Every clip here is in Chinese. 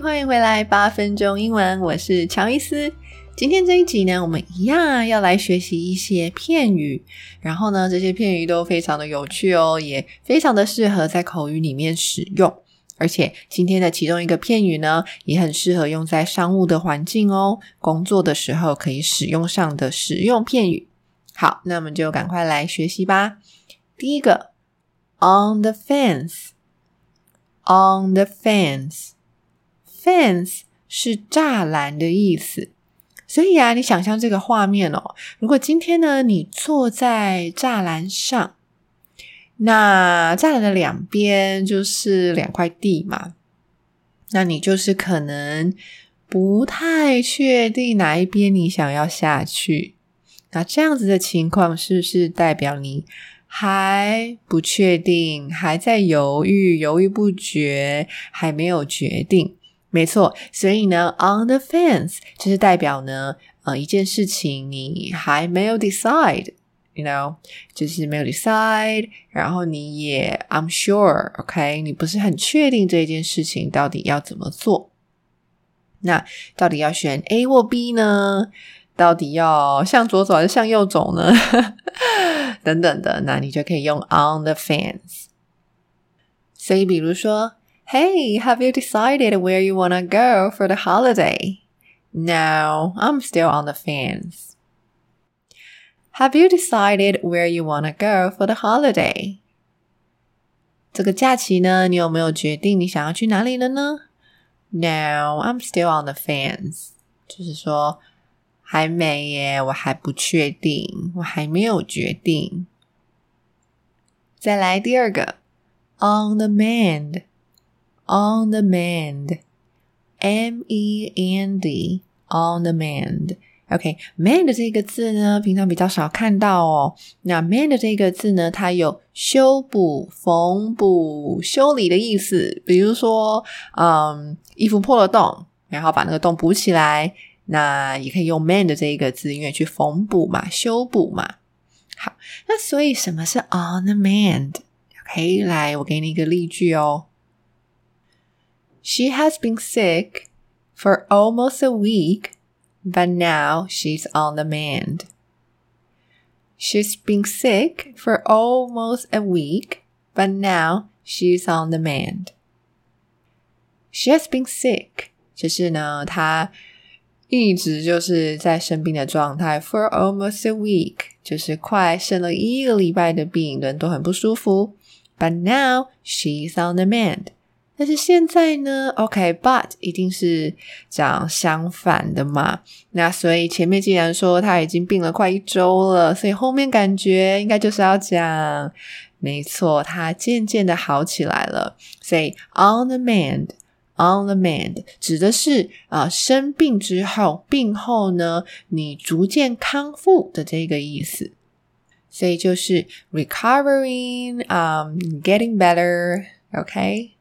欢迎回来，八分钟英文，我是乔伊斯。今天这一集呢，我们一样要来学习一些片语，然后呢，这些片语都非常的有趣哦，也非常的适合在口语里面使用。而且今天的其中一个片语呢，也很适合用在商务的环境哦，工作的时候可以使用上的实用片语。好，那我们就赶快来学习吧。第一个，on the fence，on the fence。Fence 是栅栏的意思，所以啊，你想象这个画面哦。如果今天呢，你坐在栅栏上，那栅栏的两边就是两块地嘛，那你就是可能不太确定哪一边你想要下去。那这样子的情况是不是代表你还不确定，还在犹豫，犹豫不决，还没有决定？没错，所以呢，on the fence 就是代表呢，呃，一件事情你还没有 decide，you know，就是没有 decide，然后你也 I'm sure，OK，你不是很确定这件事情到底要怎么做。那到底要选 A 或 B 呢？到底要向左走还是向右走呢？等等的，那你就可以用 on the fence。所以，比如说。Hey, have you decided where you want to go for the holiday? No, I'm still on the fence. Have you decided where you want to go for the holiday? 这个假期呢，你有没有决定你想要去哪里了呢？No, I'm still on the fence。就是说还没耶，我还不确定，我还没有决定。再来第二个，on the mend。 On the mend, M E N D, on the mend. OK，mend、这个字呢，平常比较少看到哦。那 mend 这个字呢，它有修补、缝补、修理的意思。比如说，嗯，衣服破了洞，然后把那个洞补起来，那也可以用 mend 这一个字，因为去缝补嘛、修补嘛。好，那所以什么是 on the mend？OK，来，我给你一个例句哦。She has been sick for almost a week, but now she's on the mend. She's been sick for almost a week, but now she's on the mend. She has been sick，就是呢，她一直就是在生病的状态，for almost a week，就是快生了一个礼拜的病，人都很不舒服。But now she's on the mend。 但是现在呢？OK，but 一定是讲相反的嘛？那所以前面既然说他已经病了快一周了，所以后面感觉应该就是要讲，没错，他渐渐的好起来了。所以 on the mend，on the mend 指的是啊生病之后，病后呢你逐渐康复的这个意思。所以就是 recovering，嗯，getting better，OK。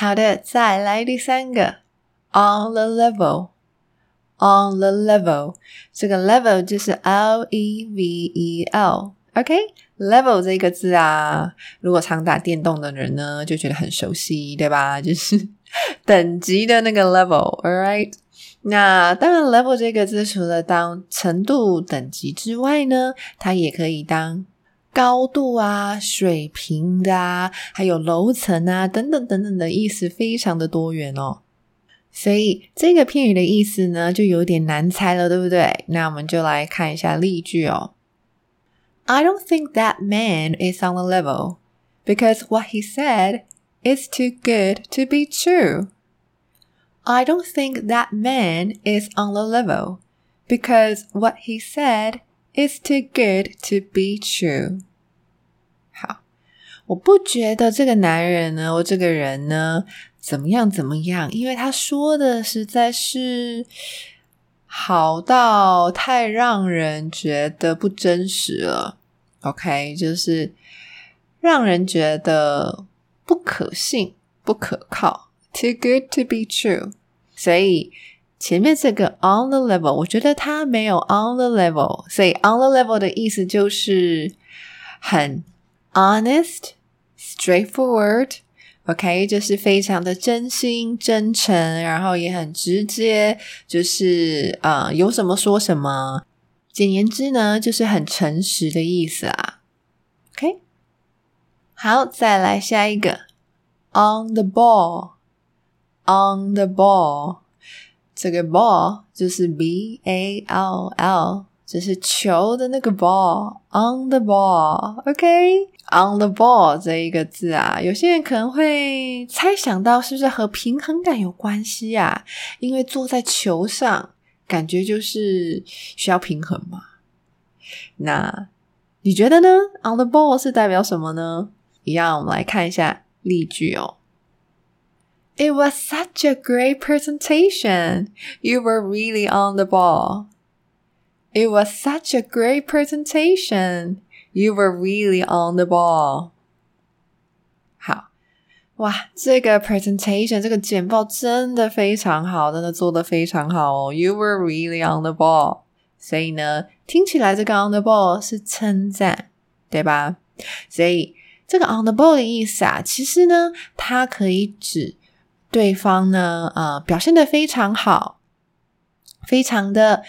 好的，再来第三个，on the level，on the level，这个 level 就是 L E V E L，OK，level 这个字啊，如果常打电动的人呢，就觉得很熟悉，对吧？就是等级的那个 level，All right。那当然，level 这个字除了当程度等级之外呢，它也可以当。高度啊，水平的啊，还有楼层啊，等等等等的意思，非常的多元哦。所以这个片语的意思呢，就有点难猜了，对不对？那我们就来看一下例句哦。I don't think that man is on the level because what he said is too good to be true. I don't think that man is on the level because what he said It's too good to be true. 好我不觉得这个男人呢，我这个人呢，怎么样怎么样，因为他说的实在是好到太让人觉得不真实了。OK，就是让人觉得不可信、不可靠，too good to be true。所以前面这个 on the level，我觉得它没有 on the level，所以 on the level 的意思就是很 honest。straightforward，OK，就是非常的真心、真诚，然后也很直接，就是呃，有什么说什么。简言之呢，就是很诚实的意思啊。OK，好，再来下一个，on the ball，on the ball，这个 ball 就是 B A L L。就是球的那个 ball，on the ball，OK，on the ball 这一个字啊，有些人可能会猜想到是不是和平衡感有关系啊？因为坐在球上，感觉就是需要平衡嘛。那你觉得呢？on the ball 是代表什么呢？一样，我们来看一下例句哦。It was such a great presentation. You were really on the ball. It was such a great presentation. You were really on the ball. 好，哇，这个 presentation 这个简报真的非常好，真的做的非常好哦。You were really on the ball。所以呢，听起来这个 on the ball 是称赞，对吧？所以这个 on the ball 的意思啊，其实呢，它可以指 对方呢，呃，表现的非常好，非常的。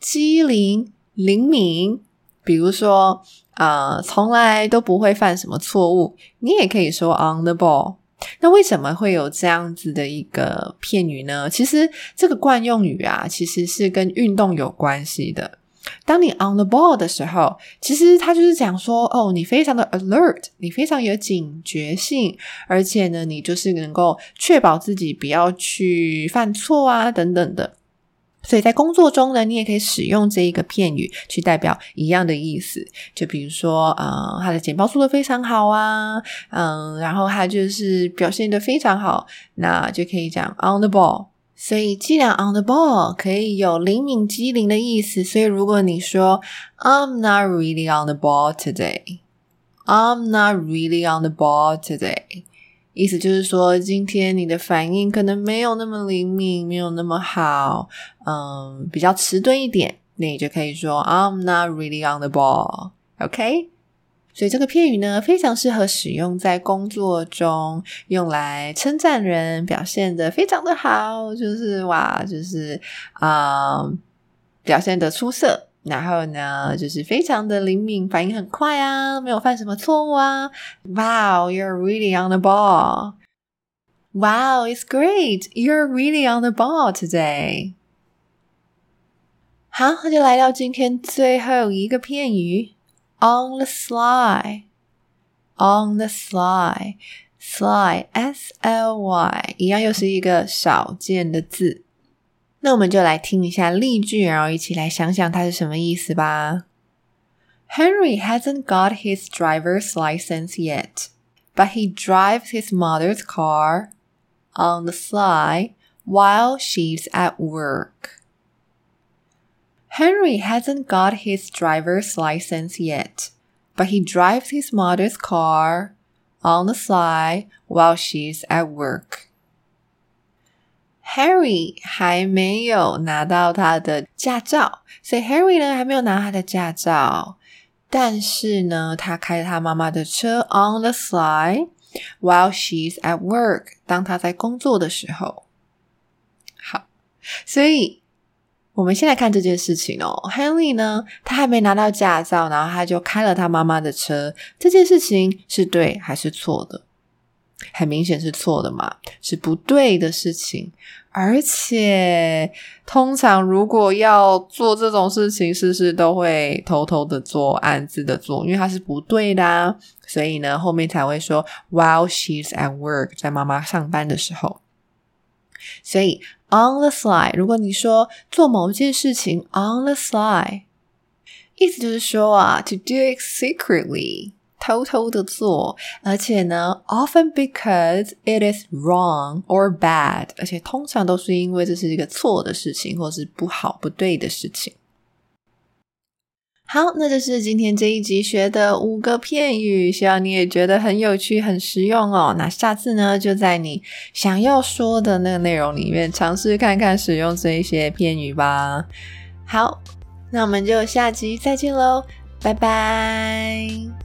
机灵灵敏，比如说啊，从来都不会犯什么错误。你也可以说 on the ball。那为什么会有这样子的一个片语呢？其实这个惯用语啊，其实是跟运动有关系的。当你 on the ball 的时候，其实它就是讲说，哦，你非常的 alert，你非常有警觉性，而且呢，你就是能够确保自己不要去犯错啊，等等的。所以在工作中呢，你也可以使用这一个片语去代表一样的意思。就比如说，呃，他的简报做的非常好啊，嗯，然后他就是表现的非常好，那就可以讲 on the ball。所以既然 on the ball 可以有灵敏机灵的意思，所以如果你说 I'm not really on the ball today，I'm not really on the ball today。意思就是说，今天你的反应可能没有那么灵敏，没有那么好，嗯，比较迟钝一点，那你就可以说 I'm not really on the ball，OK？所以这个片语呢，非常适合使用在工作中，用来称赞人表现的非常的好，就是哇，就是啊，表现的出色。然后呢，就是非常的灵敏，反应很快啊，没有犯什么错误啊。Wow, you're really on the ball. Wow, it's great. You're really on the ball today. 好，那就来到今天最后一个片语 ，on the sly. On the sly, sly, s l y，一样又是一个少见的字。那我们就来听一下例句，然后一起来想想它是什么意思吧。Henry hasn't got his driver's license yet, but he drives his mother's car on the sly while she's at work. Henry hasn't got his driver's license yet, but he drives his mother's car on the sly while she's at work. Harry 还没有拿到他的驾照，所以 Harry 呢还没有拿他的驾照。但是呢，他开着他妈妈的车 on the sly while she's at work，当他在工作的时候。好，所以 我们先来看这件事情哦，Henry 呢，他还没拿到驾照，然后他就开了他妈妈的车，这件事情是对还是错的？很明显是错的嘛，是不对的事情。而且，通常如果要做这种事情，事事都会偷偷的做，暗自的做，因为它是不对的。所以呢，后面才会说 while she's at work，在妈妈上班的时候。所以 on the sly，如果你说做某件事情 on the sly，意思就是说啊，to do it secretly。 偷偷的做，而且呢，often because it is wrong or bad，而且通常都是因为这是一个错的事情，或是不好、不对的事情。 好，那就是今天这一集学的五个片语，希望你也觉得很有趣、很实用哦。那下次呢，就在你想要说的那个内容里面尝试看看使用这一些片语吧。好，那我们就下集再见喽，拜拜。